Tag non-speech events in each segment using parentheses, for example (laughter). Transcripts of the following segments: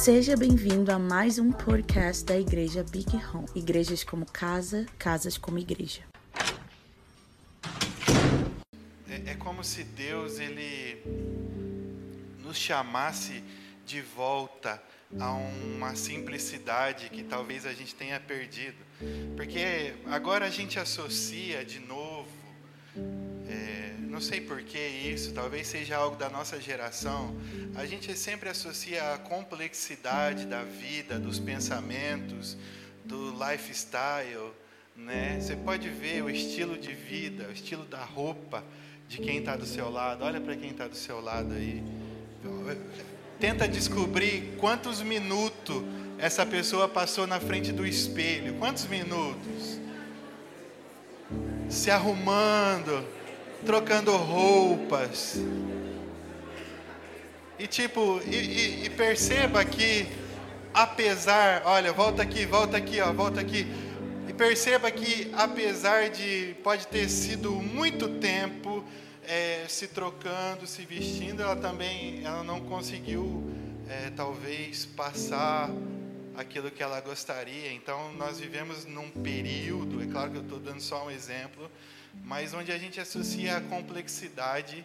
Seja bem-vindo a mais um podcast da Igreja Big Home. Igrejas como casa, casas como igreja. É, é como se Deus ele nos chamasse de volta a uma simplicidade que talvez a gente tenha perdido. Porque agora a gente associa de novo, é, não sei por que isso, talvez seja algo da nossa geração, a gente sempre associa a complexidade da vida, dos pensamentos, do lifestyle, né? Você pode ver o estilo de vida, o estilo da roupa de quem está do seu lado. Olha para quem está do seu lado aí tenta descobrir quantos minutos essa pessoa passou na frente do espelho. Quantos minutos? Se arrumando, trocando roupas. E tipo, e, e, e perceba que, apesar, olha, volta aqui, volta aqui, ó, volta aqui. E perceba que, apesar de pode ter sido muito tempo, é, se trocando, se vestindo, ela também ela não conseguiu, é, talvez, passar aquilo que ela gostaria. Então, nós vivemos num período, é claro que eu estou dando só um exemplo, mas onde a gente associa a complexidade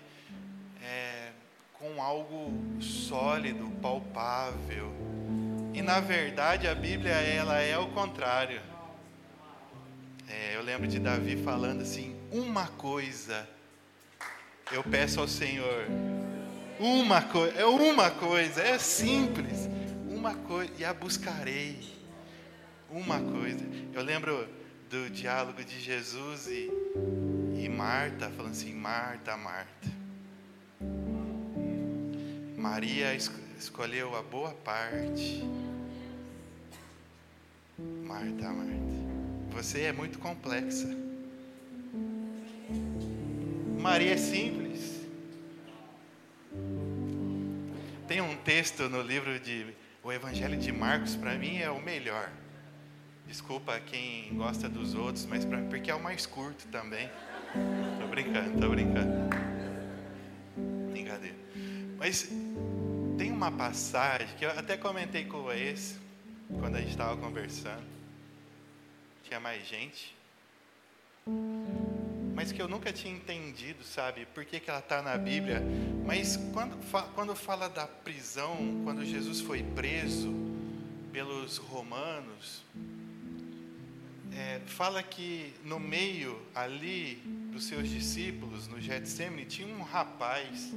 é, com algo sólido, palpável. E, na verdade, a Bíblia ela é o contrário. É, eu lembro de Davi falando assim: uma coisa eu peço ao Senhor uma coisa, é uma coisa, é simples, uma coisa, e a buscarei. Uma coisa. Eu lembro do diálogo de Jesus e, e Marta, falando assim: Marta, Marta. Maria escolheu a boa parte. Marta, Marta. Você é muito complexa. Maria é simples. Tem um texto no livro de O Evangelho de Marcos, para mim é o melhor. Desculpa quem gosta dos outros, mas pra, porque é o mais curto também. Tô brincando, tô brincando. Brincadeira. Mas tem uma passagem que eu até comentei com esse quando a gente estava conversando. Tinha mais gente mas que eu nunca tinha entendido, sabe? Por que, que ela está na Bíblia. Mas quando, quando fala da prisão, quando Jesus foi preso pelos romanos, é, fala que no meio ali dos seus discípulos, no Getsemane, tinha um rapaz.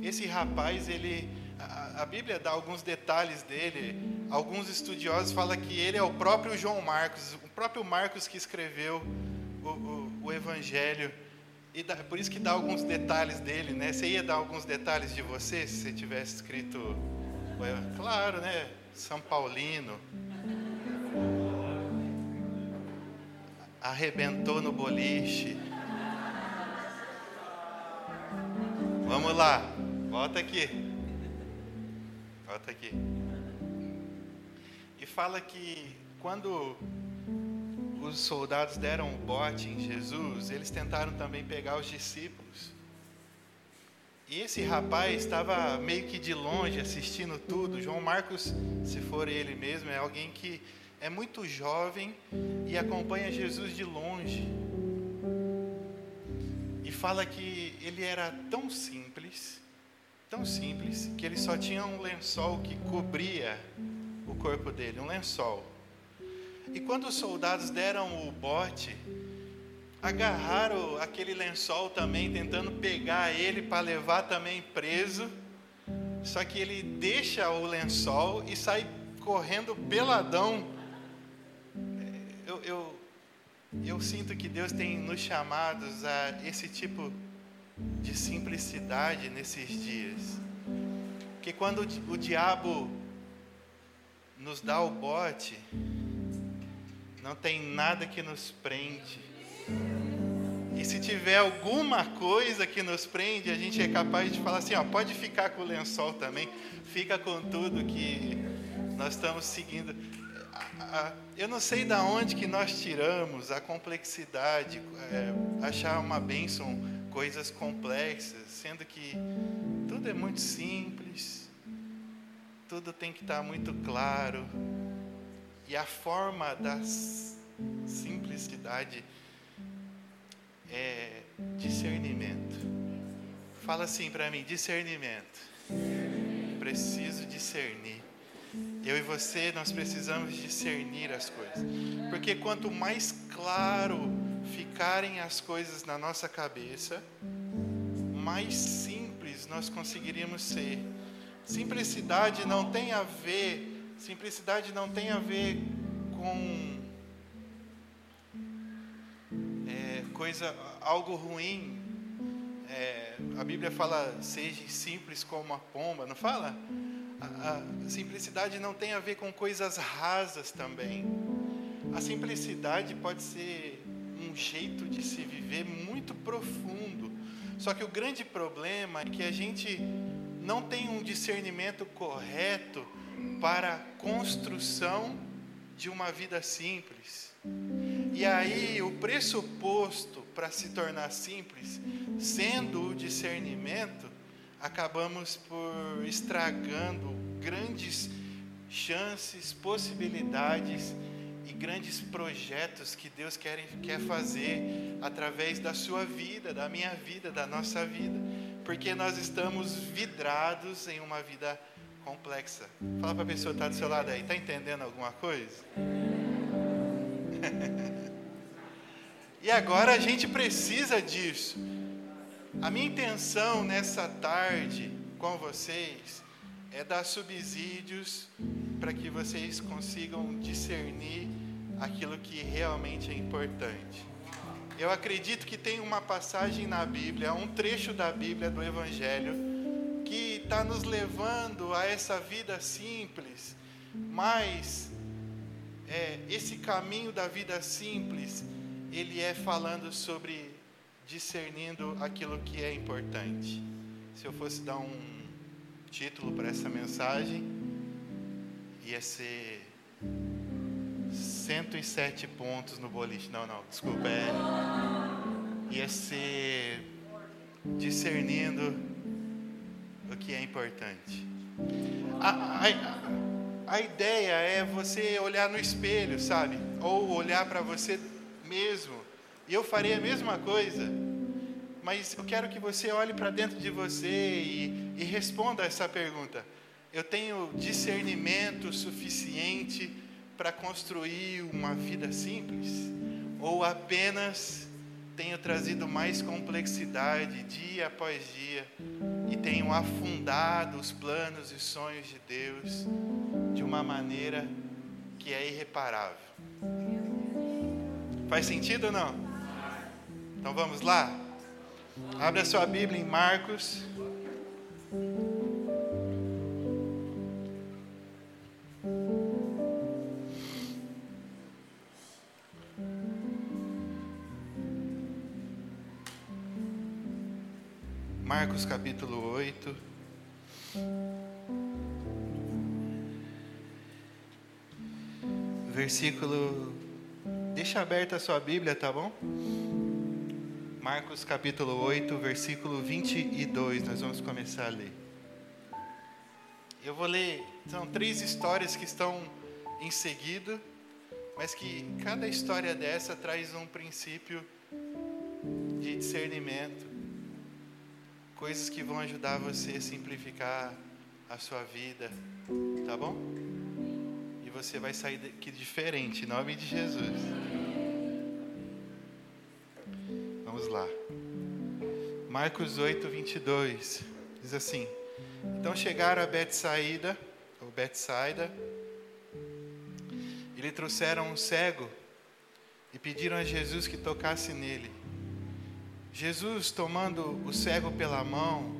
Esse rapaz, ele, a, a Bíblia dá alguns detalhes dele. Alguns estudiosos falam que ele é o próprio João Marcos, o próprio Marcos que escreveu o, o, Evangelho. E dá, por isso que dá alguns detalhes dele, né? Você ia dar alguns detalhes de você se você tivesse escrito, claro, né? São Paulino. Arrebentou no boliche. Vamos lá, volta aqui. Volta aqui. E fala que quando os soldados deram o bote em Jesus, eles tentaram também pegar os discípulos. E esse rapaz estava meio que de longe assistindo tudo. João Marcos, se for ele mesmo, é alguém que é muito jovem e acompanha Jesus de longe. E fala que ele era tão simples, tão simples, que ele só tinha um lençol que cobria o corpo dele, um lençol. E quando os soldados deram o bote, agarraram aquele lençol também, tentando pegar ele para levar também preso. Só que ele deixa o lençol e sai correndo peladão. Eu, eu, eu sinto que Deus tem nos chamados a esse tipo de simplicidade nesses dias. Que quando o diabo nos dá o bote, não tem nada que nos prende. E se tiver alguma coisa que nos prende, a gente é capaz de falar assim: ó, pode ficar com o lençol também, fica com tudo que nós estamos seguindo. Eu não sei da onde que nós tiramos a complexidade, é, achar uma bênção, coisas complexas, sendo que tudo é muito simples, tudo tem que estar muito claro. E a forma da simplicidade é discernimento. Fala assim para mim: discernimento. Preciso discernir. Eu e você, nós precisamos discernir as coisas. Porque quanto mais claro ficarem as coisas na nossa cabeça, mais simples nós conseguiríamos ser. Simplicidade não tem a ver, simplicidade não tem a ver com é, coisa, algo ruim. É, a Bíblia fala, seja simples como uma pomba, não fala? A, a simplicidade não tem a ver com coisas rasas também. A simplicidade pode ser um jeito de se viver muito profundo. Só que o grande problema é que a gente não tem um discernimento correto para a construção de uma vida simples. E aí, o pressuposto para se tornar simples, sendo o discernimento, acabamos por estragando grandes chances, possibilidades e grandes projetos que Deus quer, quer fazer através da sua vida, da minha vida, da nossa vida, porque nós estamos vidrados em uma vida complexa. Fala para a pessoa que está do seu lado aí, está entendendo alguma coisa? (laughs) e agora a gente precisa disso. A minha intenção nessa tarde com vocês é dar subsídios para que vocês consigam discernir aquilo que realmente é importante. Eu acredito que tem uma passagem na Bíblia, um trecho da Bíblia do Evangelho, está nos levando a essa vida simples, mas é, esse caminho da vida simples, ele é falando sobre discernindo aquilo que é importante. Se eu fosse dar um título para essa mensagem ia ser 107 pontos no boliche. Não, não, desculpa. É, ia ser discernindo o que é importante. A, a, a ideia é você olhar no espelho, sabe? Ou olhar para você mesmo. E eu farei a mesma coisa mas eu quero que você olhe para dentro de você e, e responda essa pergunta. Eu tenho discernimento suficiente para construir uma vida simples? Ou apenas tenho trazido mais complexidade dia após dia e tenho afundado os planos e sonhos de Deus de uma maneira que é irreparável? Faz sentido ou não? Então vamos lá? Abre a sua Bíblia em Marcos. Marcos capítulo 8. Versículo. Deixa aberta a sua Bíblia, tá bom? Marcos capítulo 8, versículo 22, nós vamos começar a ler. Eu vou ler, são três histórias que estão em seguida, mas que cada história dessa traz um princípio de discernimento, coisas que vão ajudar você a simplificar a sua vida, tá bom? E você vai sair daqui diferente, em nome de Jesus. lá. Marcos 8, 22 diz assim: Então chegaram a Betsaída, ou Betsaida, e lhe trouxeram um cego e pediram a Jesus que tocasse nele. Jesus, tomando o cego pela mão,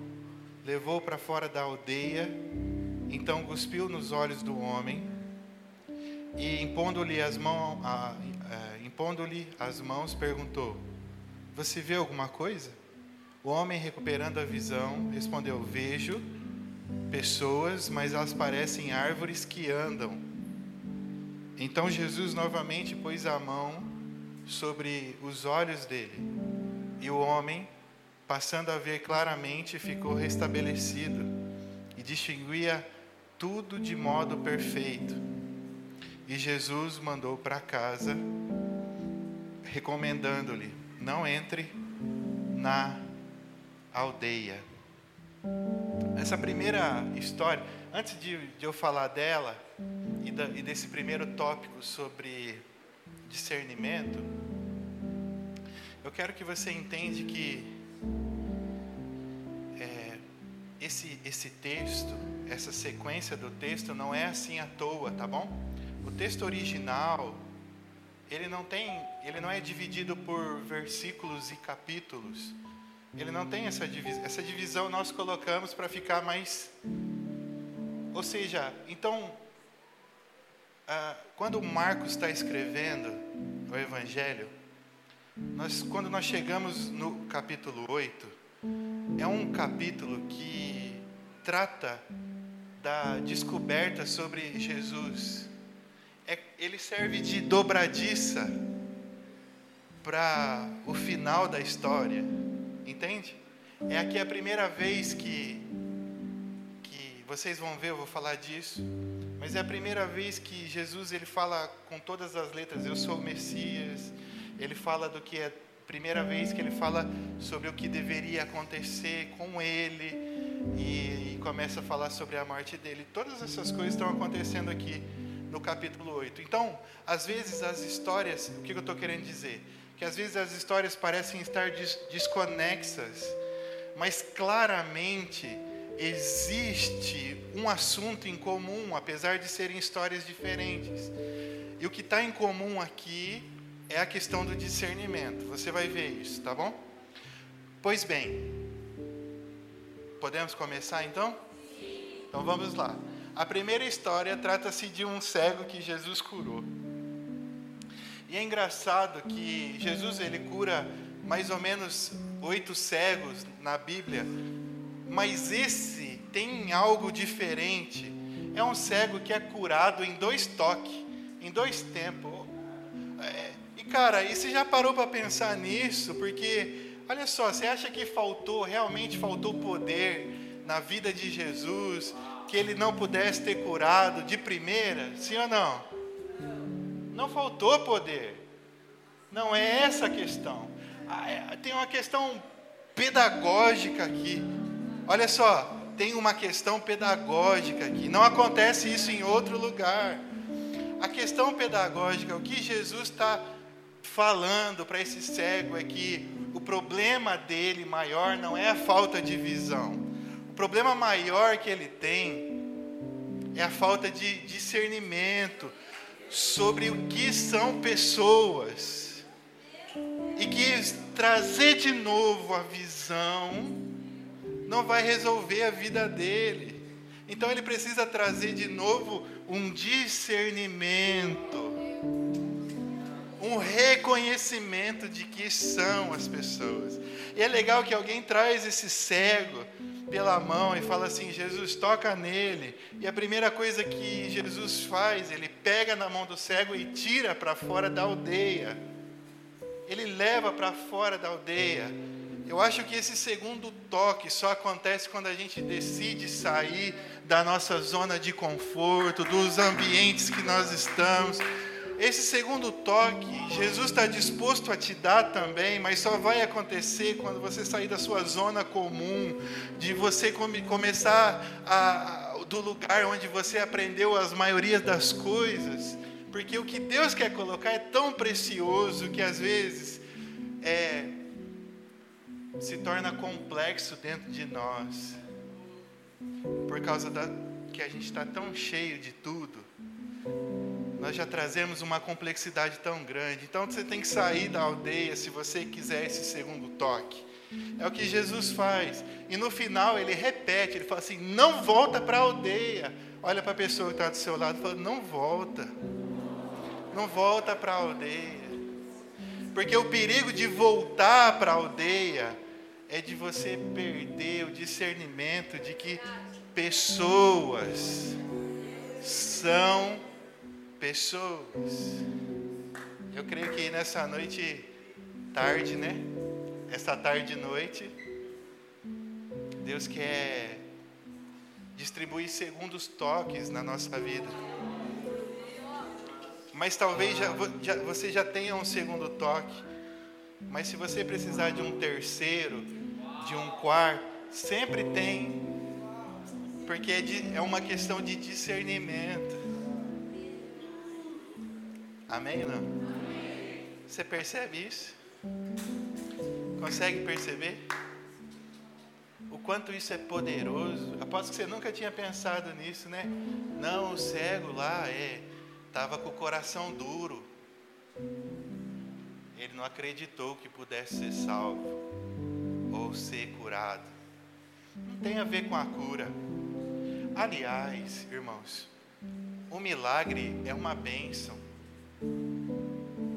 levou para fora da aldeia, então cuspiu nos olhos do homem e impondo-lhe as mãos, é, impondo-lhe as mãos, perguntou: você vê alguma coisa? O homem, recuperando a visão, respondeu: Vejo pessoas, mas elas parecem árvores que andam. Então Jesus novamente pôs a mão sobre os olhos dele, e o homem, passando a ver claramente, ficou restabelecido e distinguia tudo de modo perfeito. E Jesus mandou para casa, recomendando-lhe: não entre na aldeia. Essa primeira história, antes de, de eu falar dela e, da, e desse primeiro tópico sobre discernimento, eu quero que você entenda que é, esse, esse texto, essa sequência do texto não é assim à toa, tá bom? O texto original, ele não tem, ele não é dividido por versículos e capítulos. Ele não tem essa divisão. Essa divisão nós colocamos para ficar mais. Ou seja, então, ah, quando Marcos está escrevendo o Evangelho, nós, quando nós chegamos no capítulo 8, é um capítulo que trata da descoberta sobre Jesus. É, ele serve de dobradiça para o final da história, entende? É aqui a primeira vez que, que vocês vão ver, eu vou falar disso, mas é a primeira vez que Jesus ele fala com todas as letras: Eu sou o Messias, ele fala do que é primeira vez que ele fala sobre o que deveria acontecer com ele e, e, começa a falar sobre a morte dele. Todas essas coisas estão acontecendo aqui no capítulo 8. Então, às vezes as histórias, o que eu estou querendo dizer? Que às vezes as histórias parecem estar des desconexas, mas claramente existe um assunto em comum, apesar de serem histórias diferentes. E o que está em comum aqui é a questão do discernimento. Você vai ver isso, tá bom? Pois bem, podemos começar então? Então vamos lá. A primeira história trata-se de um cego que Jesus curou. E é engraçado que Jesus ele cura mais ou menos oito cegos na Bíblia, mas esse tem algo diferente. É um cego que é curado em dois toques, em dois tempos. É, e cara, e você já parou para pensar nisso? Porque, olha só, você acha que faltou, realmente faltou poder na vida de Jesus, que ele não pudesse ter curado de primeira? Sim ou não? Não faltou poder. Não é essa a questão. Ah, é, tem uma questão pedagógica aqui. Olha só, tem uma questão pedagógica aqui. Não acontece isso em outro lugar. A questão pedagógica, o que Jesus está falando para esse cego é que o problema dele maior não é a falta de visão. O problema maior que ele tem é a falta de discernimento sobre o que são pessoas. E que trazer de novo a visão não vai resolver a vida dele. Então ele precisa trazer de novo um discernimento um reconhecimento de que são as pessoas. E é legal que alguém traz esse cego pela mão e fala assim: Jesus, toca nele. E a primeira coisa que Jesus faz, ele pega na mão do cego e tira para fora da aldeia. Ele leva para fora da aldeia. Eu acho que esse segundo toque só acontece quando a gente decide sair da nossa zona de conforto, dos ambientes que nós estamos esse segundo toque, Jesus está disposto a te dar também, mas só vai acontecer quando você sair da sua zona comum, de você come, começar a, do lugar onde você aprendeu as maiorias das coisas, porque o que Deus quer colocar é tão precioso que às vezes é, se torna complexo dentro de nós, por causa da que a gente está tão cheio de tudo nós já trazemos uma complexidade tão grande. Então você tem que sair da aldeia se você quiser esse segundo toque. É o que Jesus faz. E no final ele repete, ele fala assim: não volta para a aldeia. Olha para a pessoa que está do seu lado e fala: não volta. Não volta para a aldeia. Porque o perigo de voltar para a aldeia é de você perder o discernimento de que pessoas são pessoas. Eu creio que nessa noite, tarde, né? Essa tarde e noite, Deus quer distribuir segundos toques na nossa vida. Mas talvez já, já, você já tenha um segundo toque. Mas se você precisar de um terceiro, de um quarto, sempre tem. Porque é, de, é uma questão de discernimento. Amém ou não? Você percebe isso? Consegue perceber? O quanto isso é poderoso. Aposto que você nunca tinha pensado nisso, né? Não, o cego lá é estava com o coração duro. Ele não acreditou que pudesse ser salvo ou ser curado. Não tem a ver com a cura. Aliás, irmãos, o milagre é uma bênção,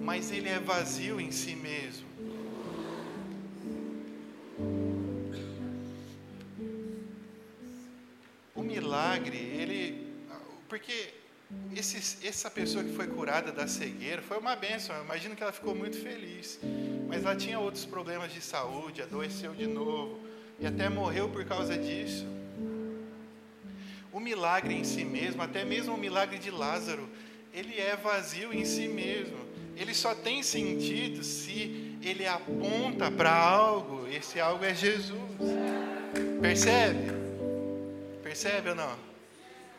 mas ele é vazio em si mesmo. O milagre, ele. Porque esse, essa pessoa que foi curada da cegueira foi uma bênção. Eu imagino que ela ficou muito feliz. Mas ela tinha outros problemas de saúde, adoeceu de novo e até morreu por causa disso. O milagre em si mesmo, até mesmo o milagre de Lázaro, ele é vazio em si mesmo. Ele só tem sentido se ele aponta para algo. Esse algo é Jesus. Percebe? Percebe ou não?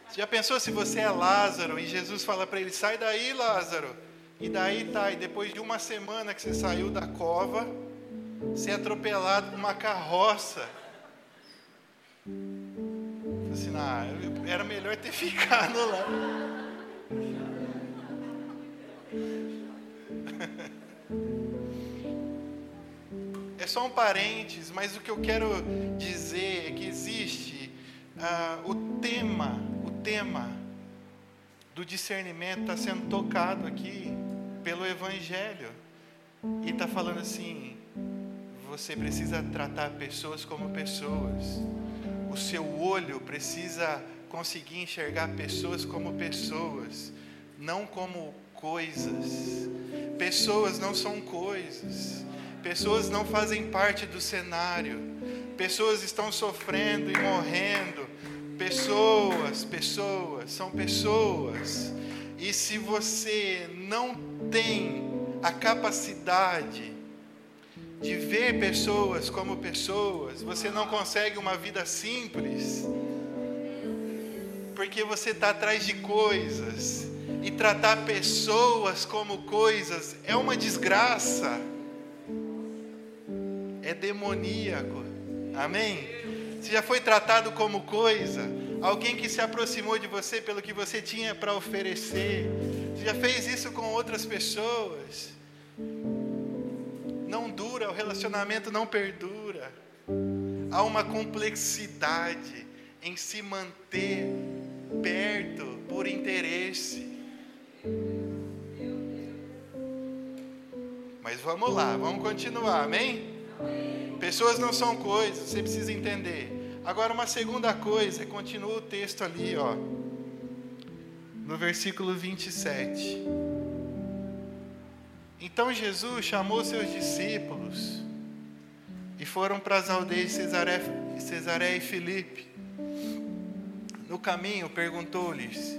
Você já pensou se você é Lázaro e Jesus fala para ele: sai daí, Lázaro? E daí tá, e depois de uma semana que você saiu da cova, ser é atropelado por uma carroça. Assim, ah, era melhor ter (laughs) ficado lá. (laughs) É só um parênteses, mas o que eu quero dizer é que existe uh, o tema tema do discernimento está sendo tocado aqui pelo Evangelho. E está falando assim: você precisa tratar pessoas como pessoas. O seu olho precisa conseguir enxergar pessoas como pessoas, não como coisas. Pessoas não são coisas. Pessoas não fazem parte do cenário. Pessoas estão sofrendo e morrendo Pessoas, pessoas, são pessoas. E se você não tem a capacidade de ver pessoas como pessoas, você não consegue uma vida simples, porque você está atrás de coisas, e tratar pessoas como coisas é uma desgraça, é demoníaco, amém? Você já foi tratado como coisa? Alguém que se aproximou de você pelo que você tinha para oferecer? Você já fez isso com outras pessoas? Não dura, o relacionamento não perdura. Há uma complexidade em se manter perto por interesse. Vamos lá, vamos continuar, amém? Pessoas não são coisas, você precisa entender. Agora, uma segunda coisa, continua o texto ali, ó, no versículo 27. Então Jesus chamou seus discípulos e foram para as aldeias de Cesaré, e Filipe. No caminho, perguntou-lhes: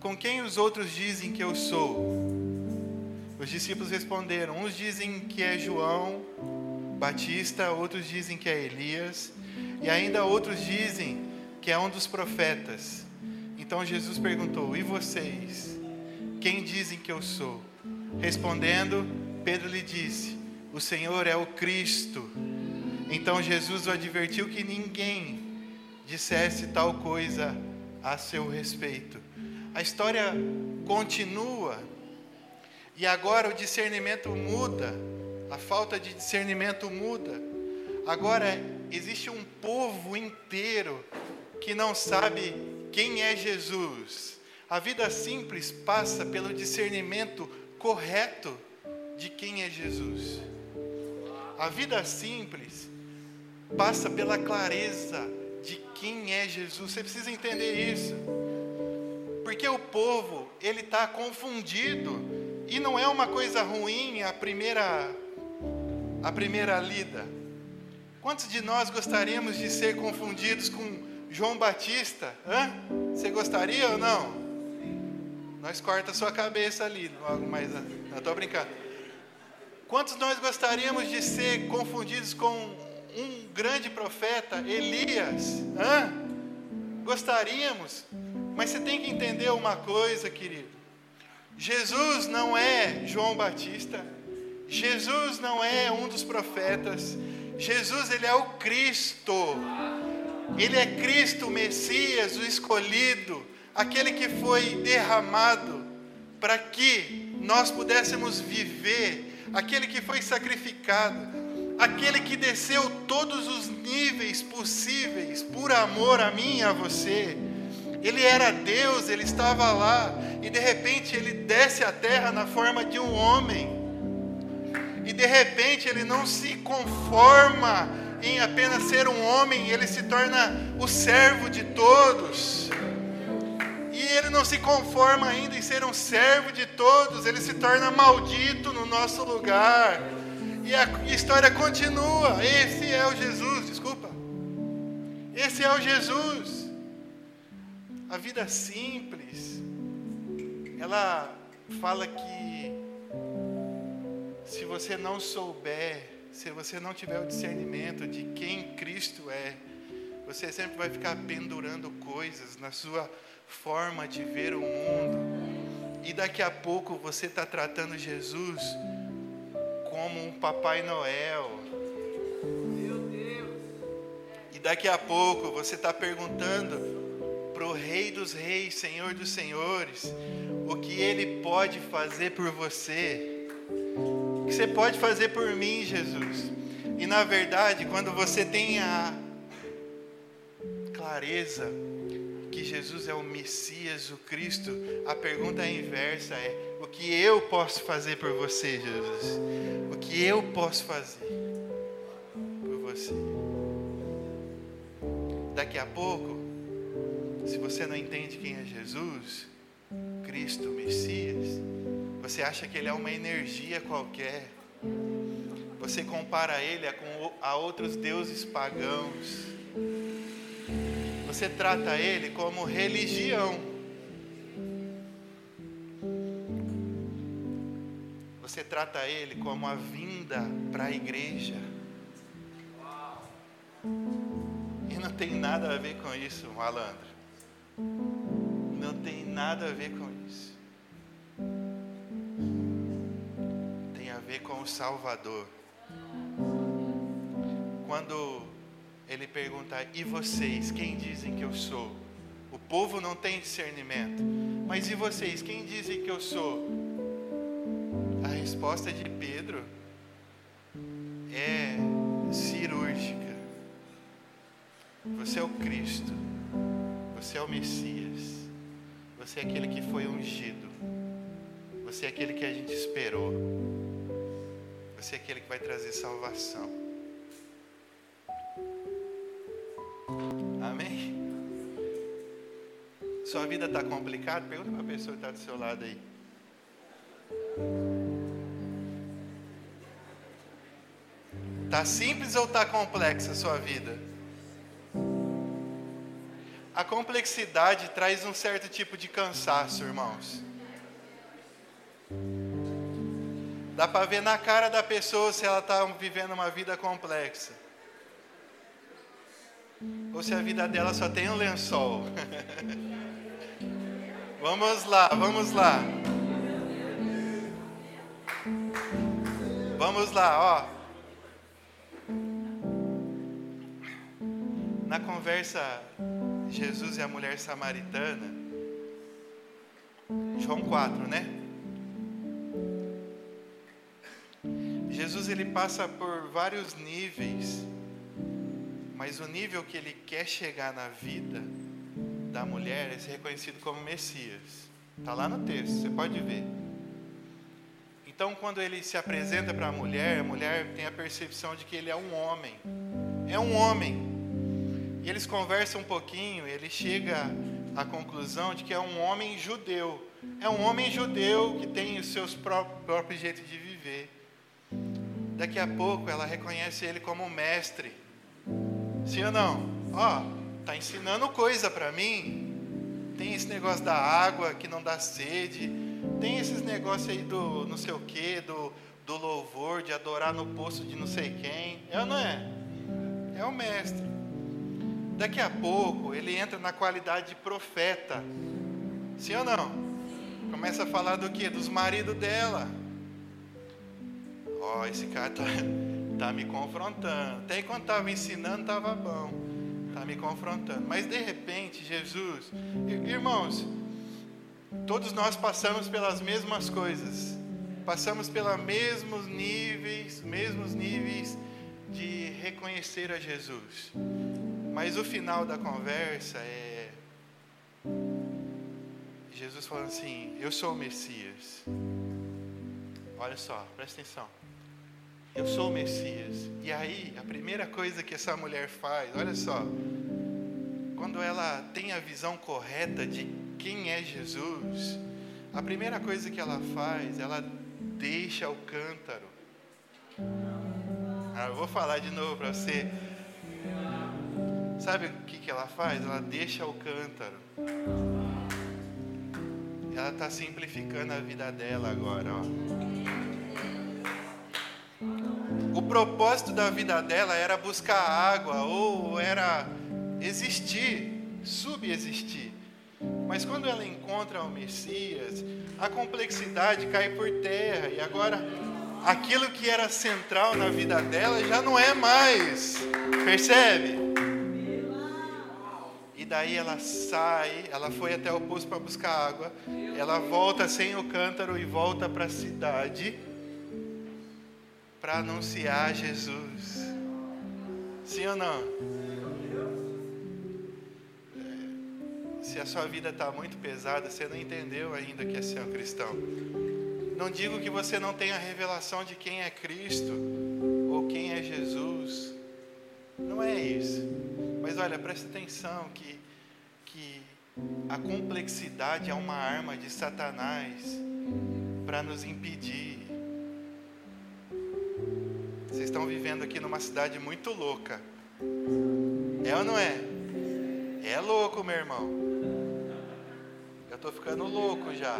Com quem os outros dizem que eu sou? Os discípulos responderam: Uns dizem que é João Batista, outros dizem que é Elias, e ainda outros dizem que é um dos profetas. Então Jesus perguntou: E vocês? Quem dizem que eu sou? Respondendo, Pedro lhe disse: O Senhor é o Cristo. Então Jesus o advertiu que ninguém dissesse tal coisa a seu respeito. A história continua e agora o discernimento muda a falta de discernimento muda. Agora existe um povo inteiro que não sabe quem é Jesus. A vida simples passa pelo discernimento correto de quem é Jesus. A vida simples passa pela clareza de quem é Jesus. Você precisa entender isso. Porque o povo, ele está confundido. E não é uma coisa ruim a primeira a primeira lida. Quantos de nós gostaríamos de ser confundidos com João Batista, hã? Você gostaria ou não? Nós corta a sua cabeça ali, logo mais. Não estou brincando. Quantos nós gostaríamos de ser confundidos com um grande profeta, Elias? Hã? Gostaríamos. Mas você tem que entender uma coisa, querido. Jesus não é João Batista. Jesus não é um dos profetas. Jesus, ele é o Cristo. Ele é Cristo, o Messias, o escolhido, aquele que foi derramado para que nós pudéssemos viver, aquele que foi sacrificado, aquele que desceu todos os níveis possíveis por amor a mim e a você. Ele era Deus, ele estava lá, e de repente ele desce à terra na forma de um homem. E de repente ele não se conforma em apenas ser um homem, ele se torna o servo de todos. E ele não se conforma ainda em ser um servo de todos, ele se torna maldito no nosso lugar. E a história continua. Esse é o Jesus, desculpa. Esse é o Jesus. A vida simples, ela fala que se você não souber se você não tiver o discernimento de quem Cristo é, você sempre vai ficar pendurando coisas na sua forma de ver o mundo. E daqui a pouco você está tratando Jesus como um Papai Noel. Meu Deus. E daqui a pouco você está perguntando para o Rei dos Reis, Senhor dos Senhores, o que Ele pode fazer por você que você pode fazer por mim, Jesus. E na verdade, quando você tem a clareza que Jesus é o Messias, o Cristo, a pergunta inversa é: o que eu posso fazer por você, Jesus? O que eu posso fazer por você? Daqui a pouco, se você não entende quem é Jesus, Cristo, Messias, você acha que ele é uma energia qualquer. Você compara ele a, com, a outros deuses pagãos. Você trata ele como religião. Você trata ele como a vinda para a igreja. E não tem nada a ver com isso, malandro. Não tem nada a ver com isso. ver com o Salvador. Quando ele pergunta: E vocês, quem dizem que eu sou? O povo não tem discernimento. Mas e vocês, quem dizem que eu sou? A resposta de Pedro é cirúrgica. Você é o Cristo. Você é o Messias. Você é aquele que foi ungido. Você é aquele que a gente esperou. Você é aquele que vai trazer salvação. Amém? Sua vida está complicada? Pergunta para a pessoa que está do seu lado aí. Está simples ou está complexa a sua vida? A complexidade traz um certo tipo de cansaço, irmãos. Dá para ver na cara da pessoa se ela está vivendo uma vida complexa. Ou se a vida dela só tem um lençol. (laughs) vamos lá, vamos lá. Vamos lá, ó. Na conversa Jesus e a mulher samaritana, João 4, né? Jesus ele passa por vários níveis, mas o nível que ele quer chegar na vida da mulher é ser reconhecido como Messias. Está lá no texto, você pode ver. Então, quando ele se apresenta para a mulher, a mulher tem a percepção de que ele é um homem. É um homem. E eles conversam um pouquinho, ele chega à conclusão de que é um homem judeu. É um homem judeu que tem os seus próprios, jeitos de viver. Daqui a pouco ela reconhece ele como mestre. Sim ou não? Ó, tá ensinando coisa para mim. Tem esse negócio da água que não dá sede. Tem esses negócios aí do não sei o que, do, do louvor, de adorar no poço de não sei quem. É ou não é? É o mestre. Daqui a pouco ele entra na qualidade de profeta. Sim ou não? Começa a falar do que? Dos maridos dela. Ó, oh, esse cara tá, (laughs) tá me confrontando. Até quando estava ensinando, estava bom. Tá me confrontando. Mas de repente, Jesus, irmãos, todos nós passamos pelas mesmas coisas. Passamos pelos mesmos níveis, mesmos níveis de reconhecer a Jesus. Mas o final da conversa é Jesus falando assim: Eu sou o Messias. Olha só, presta atenção. Eu sou o Messias. E aí, a primeira coisa que essa mulher faz, olha só, quando ela tem a visão correta de quem é Jesus, a primeira coisa que ela faz, ela deixa o cântaro. Ah, eu vou falar de novo para você. Sabe o que, que ela faz? Ela deixa o cântaro. Ela está simplificando a vida dela agora. Ó. O propósito da vida dela era buscar água ou era existir, subexistir. Mas quando ela encontra o Messias, a complexidade cai por terra e agora aquilo que era central na vida dela já não é mais. Percebe? E daí ela sai, ela foi até o poço para buscar água, ela volta sem o cântaro e volta para a cidade para anunciar Jesus. Sim ou não? Se a sua vida está muito pesada, você não entendeu ainda que é ser um cristão. Não digo que você não tenha revelação de quem é Cristo ou quem é Jesus. Não é isso. Mas olha, presta atenção que, que a complexidade é uma arma de Satanás para nos impedir. Vocês estão vivendo aqui numa cidade muito louca. É ou não é? É louco, meu irmão. Eu estou ficando louco já.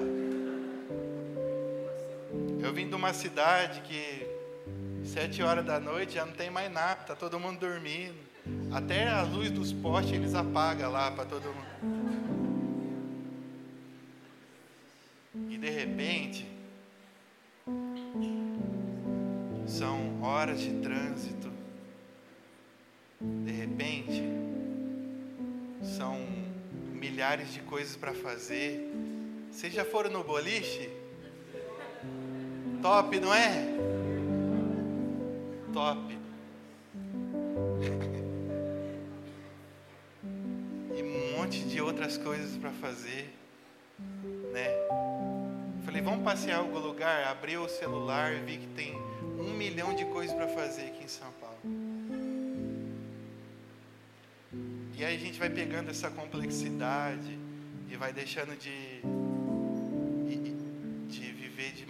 Eu vim de uma cidade que sete horas da noite já não tem mais nada, tá todo mundo dormindo. Até a luz dos postes eles apagam lá para todo mundo. E de repente, são horas de trânsito. De repente, são milhares de coisas para fazer. Vocês já foram no boliche? Top, não é? Top. e um monte de outras coisas para fazer, né? Falei, vamos passear algum lugar. Abri o celular, vi que tem um milhão de coisas para fazer aqui em São Paulo. E aí a gente vai pegando essa complexidade e vai deixando de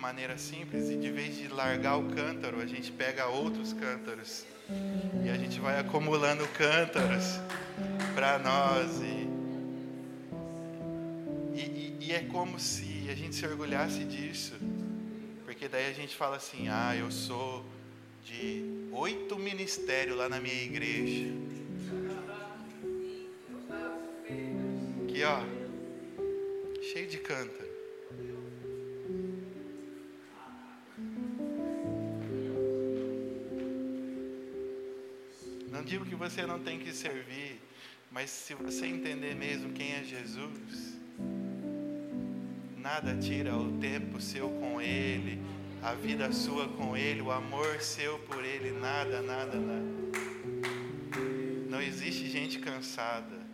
maneira simples e de vez de largar o cântaro, a gente pega outros cântaros e a gente vai acumulando cântaros para nós e, e, e, é como se a gente se orgulhasse disso, porque daí a gente fala assim, ah, eu sou de oito ministérios lá na minha igreja. Aqui ó, cheio de cântaro. Digo que você não tem que servir, mas se você entender mesmo quem é Jesus, nada tira o tempo seu com Ele, a vida sua com Ele, o amor seu por Ele, nada, nada, nada. Não existe gente cansada.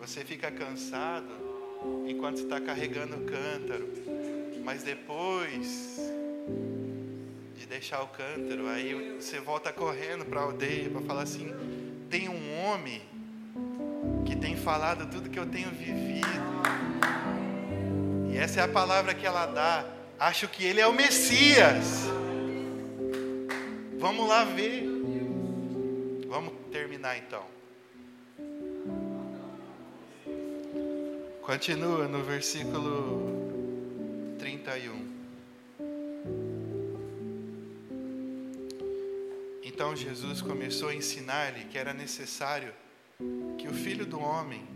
Você fica cansado enquanto está carregando o cântaro, mas depois deixar o cântaro. Aí você volta correndo para a aldeia para falar assim: tem um homem que tem falado tudo que eu tenho vivido. E essa é a palavra que ela dá. Acho que ele é o Messias. Vamos lá ver. Vamos terminar então. Continua no versículo 31. Então Jesus começou a ensinar-lhe que era necessário que o filho do homem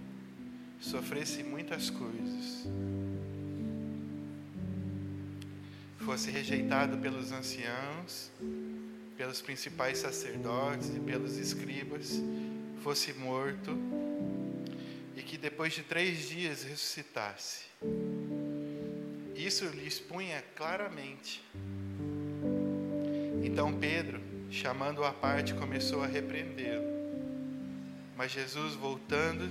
sofresse muitas coisas, fosse rejeitado pelos anciãos, pelos principais sacerdotes e pelos escribas, fosse morto e que depois de três dias ressuscitasse. Isso lhe expunha claramente. Então Pedro, chamando-o à parte, começou a repreendê-lo. Mas Jesus, voltando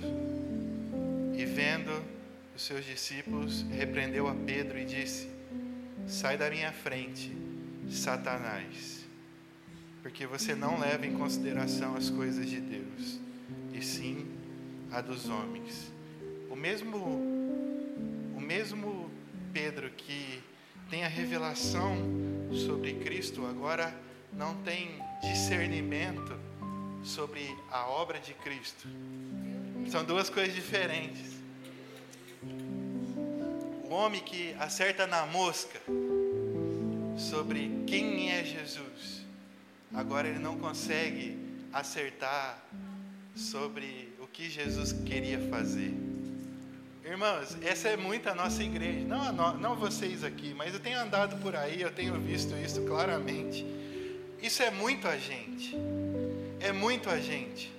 e vendo os seus discípulos, repreendeu a Pedro e disse: Sai da minha frente, Satanás, porque você não leva em consideração as coisas de Deus, e sim a dos homens. O mesmo, o mesmo Pedro que tem a revelação sobre Cristo, agora não tem discernimento sobre a obra de Cristo. São duas coisas diferentes. O homem que acerta na mosca sobre quem é Jesus, agora ele não consegue acertar sobre o que Jesus queria fazer. Irmãos, essa é muito a nossa igreja, não, no, não vocês aqui, mas eu tenho andado por aí, eu tenho visto isso claramente. Isso é muito a gente, é muito a gente.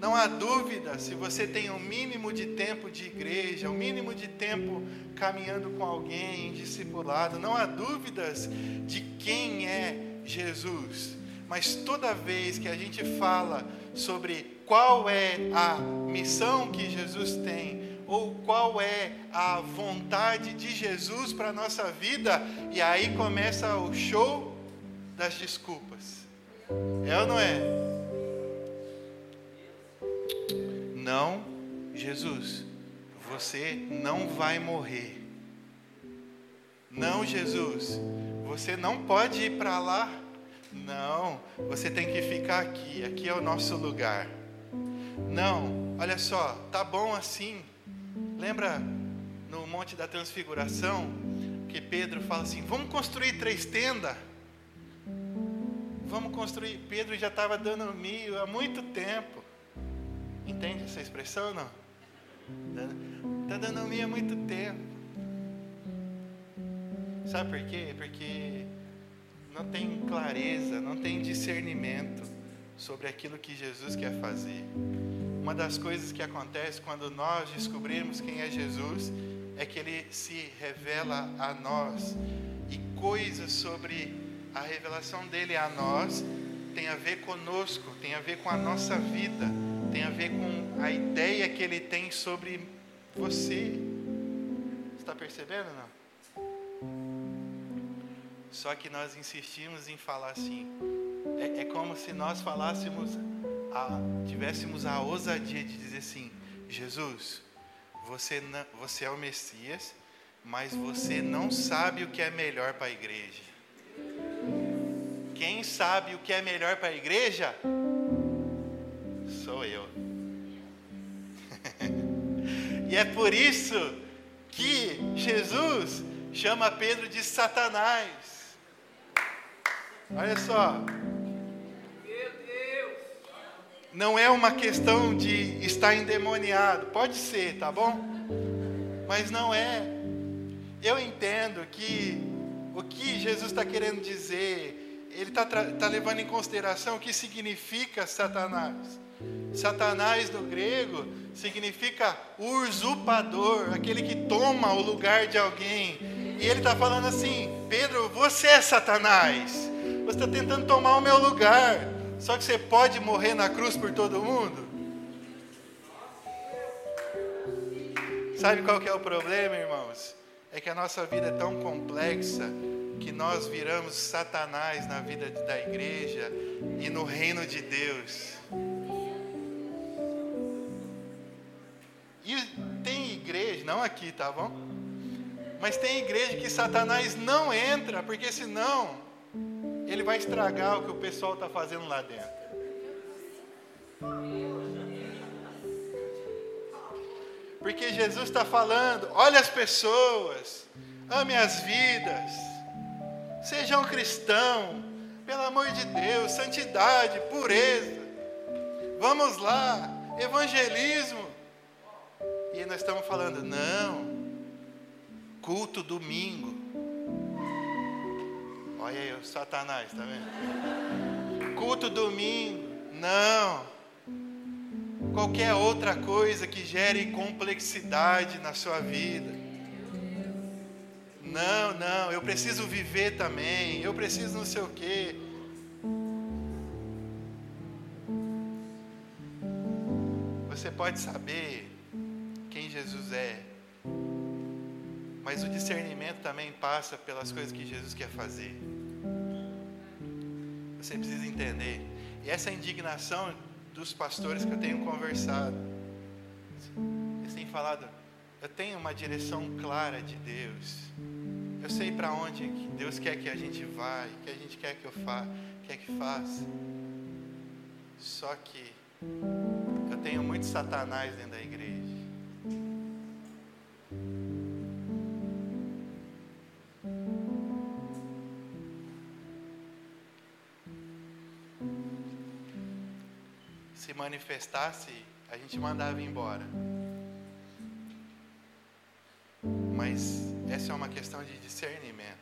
Não há dúvida, se você tem o um mínimo de tempo de igreja, o um mínimo de tempo caminhando com alguém, discipulado, não há dúvidas de quem é Jesus. Mas toda vez que a gente fala sobre qual é a missão que Jesus tem, ou qual é a vontade de Jesus para a nossa vida, e aí começa o show das desculpas. É ou não é? Não, Jesus, você não vai morrer. Não, Jesus, você não pode ir para lá. Não, você tem que ficar aqui. Aqui é o nosso lugar. Não, olha só, tá bom assim. Lembra no Monte da Transfiguração que Pedro fala assim: vamos construir três tendas? Vamos construir. Pedro já estava dando mil há muito tempo. Entende essa expressão ou não? Está dando mil há muito tempo. Sabe por quê? Porque não tem clareza, não tem discernimento sobre aquilo que Jesus quer fazer. Uma das coisas que acontece quando nós descobrimos quem é Jesus é que ele se revela a nós e coisas sobre a revelação dele a nós tem a ver conosco, tem a ver com a nossa vida, tem a ver com a ideia que ele tem sobre você. Está percebendo não? Só que nós insistimos em falar assim. É, é como se nós falássemos a, tivéssemos a ousadia de dizer assim: Jesus, você, não, você é o Messias, mas você não sabe o que é melhor para a igreja. Sabe o que é melhor para a igreja? Sou eu. (laughs) e é por isso que Jesus chama Pedro de Satanás. Olha só, não é uma questão de estar endemoniado. Pode ser, tá bom? Mas não é. Eu entendo que o que Jesus está querendo dizer, ele está tá levando em consideração o que significa Satanás. Satanás no grego significa usurpador, aquele que toma o lugar de alguém. E ele está falando assim: Pedro, você é Satanás, você está tentando tomar o meu lugar. Só que você pode morrer na cruz por todo mundo? Sabe qual que é o problema, irmãos? É que a nossa vida é tão complexa que nós viramos Satanás na vida da igreja e no reino de Deus. E tem igreja, não aqui, tá bom? Mas tem igreja que Satanás não entra, porque senão ele vai estragar o que o pessoal está fazendo lá dentro. Porque Jesus está falando: olhe as pessoas, ame as vidas, seja um cristão, pelo amor de Deus, santidade, pureza. Vamos lá, evangelismo. E nós estamos falando, não, culto domingo. Olha aí o Satanás, tá vendo? Culto domingo, não. Qualquer outra coisa que gere complexidade na sua vida. Não, não, eu preciso viver também, eu preciso não sei o quê. Você pode saber quem Jesus é, mas o discernimento também passa pelas coisas que Jesus quer fazer. Você precisa entender. E essa indignação dos pastores que eu tenho conversado, eles têm falado, eu tenho uma direção clara de Deus. Eu sei para onde Deus quer que a gente vá, que a gente quer que eu fa quer que faça. Só que eu tenho muito Satanás dentro da igreja. Se manifestasse, a gente mandava embora. Mas essa é uma questão de discernimento.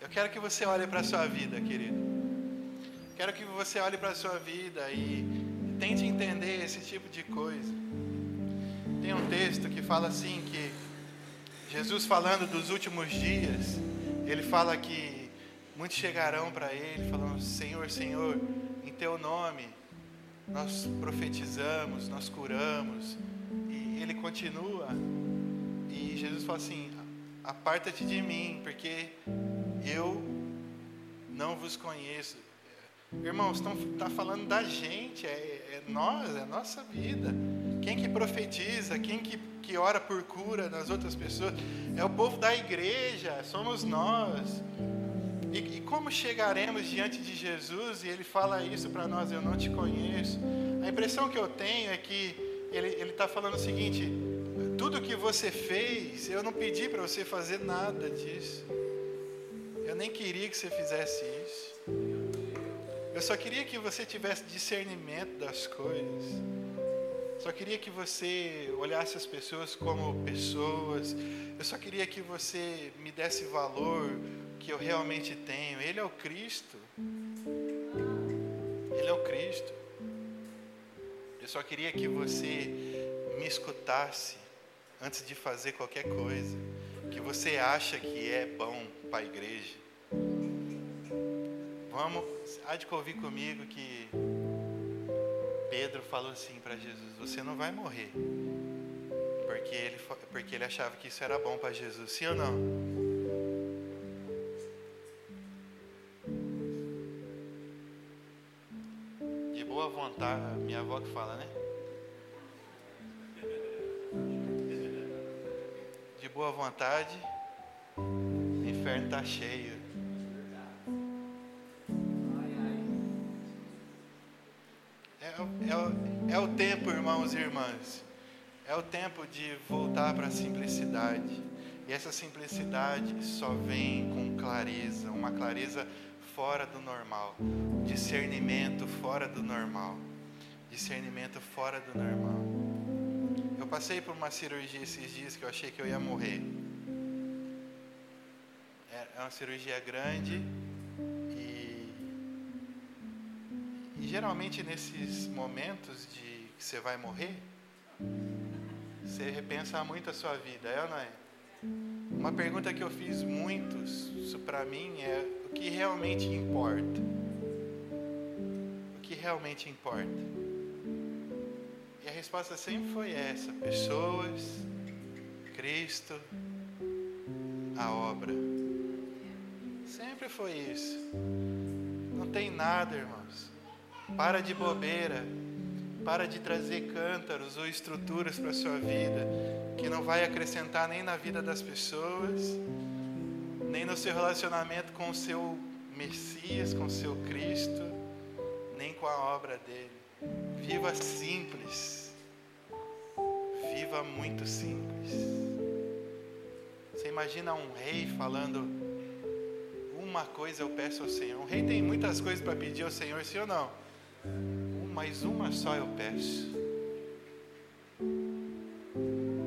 Eu quero que você olhe para a sua vida, querido. Quero que você olhe para a sua vida e tente entender esse tipo de coisa. Tem um texto que fala assim que Jesus falando dos últimos dias, ele fala que muitos chegarão para ele falando: "Senhor, Senhor, em teu nome nós profetizamos, nós curamos". Ele continua e Jesus fala assim: "Aparta-te de mim, porque eu não vos conheço". Irmãos, estão tá falando da gente, é, é nós, é a nossa vida. Quem que profetiza, quem que, que ora por cura nas outras pessoas, é o povo da igreja, somos nós. E, e como chegaremos diante de Jesus e ele fala isso para nós, eu não te conheço? A impressão que eu tenho é que ele está falando o seguinte: tudo que você fez, eu não pedi para você fazer nada disso. Eu nem queria que você fizesse isso. Eu só queria que você tivesse discernimento das coisas. Só queria que você olhasse as pessoas como pessoas. Eu só queria que você me desse valor que eu realmente tenho. Ele é o Cristo. Ele é o Cristo. Eu só queria que você me escutasse antes de fazer qualquer coisa que você acha que é bom para a igreja. Vamos, há de ouvir comigo que Pedro falou assim para Jesus: Você não vai morrer. Porque ele, porque ele achava que isso era bom para Jesus. Sim ou não? Vontade, minha avó que fala, né? De boa vontade, o inferno está cheio. É, é, o tempo, irmãos e irmãs. É o tempo de voltar para a simplicidade. E essa simplicidade só vem com clareza, uma clareza fora do normal, discernimento fora do normal, discernimento fora do normal. Eu passei por uma cirurgia esses dias que eu achei que eu ia morrer. É, é uma cirurgia grande E geralmente nesses momentos de que você vai morrer, você repensa muito a sua vida, é ou não é? Uma pergunta que eu fiz muitos, isso para mim é o que realmente importa? O que realmente importa? E a resposta sempre foi essa: pessoas, Cristo, a obra. Sempre foi isso. Não tem nada, irmãos. Para de bobeira. Para de trazer cântaros ou estruturas para a sua vida que não vai acrescentar nem na vida das pessoas, nem no seu relacionamento com o seu Messias, com o seu Cristo, nem com a obra dele. Viva simples. Viva muito simples. Você imagina um rei falando: Uma coisa eu peço ao Senhor. Um rei tem muitas coisas para pedir ao Senhor, sim ou não? Mas uma só eu peço.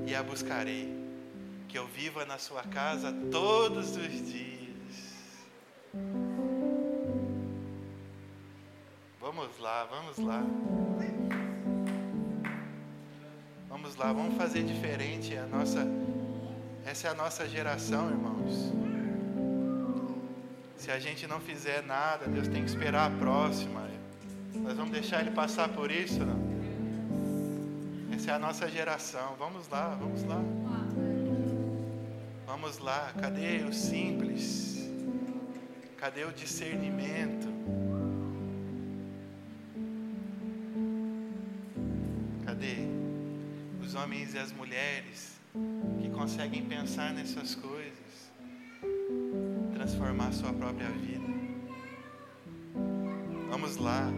E a buscarei. Que eu viva na sua casa todos os dias. Vamos lá, vamos lá. Vamos lá, vamos fazer diferente a nossa essa é a nossa geração, irmãos. Se a gente não fizer nada, Deus tem que esperar a próxima. Nós vamos deixar ele passar por isso, não? Essa é a nossa geração. Vamos lá, vamos lá. Vamos lá. Cadê o simples? Cadê o discernimento? Cadê os homens e as mulheres que conseguem pensar nessas coisas, transformar sua própria vida? Vamos lá.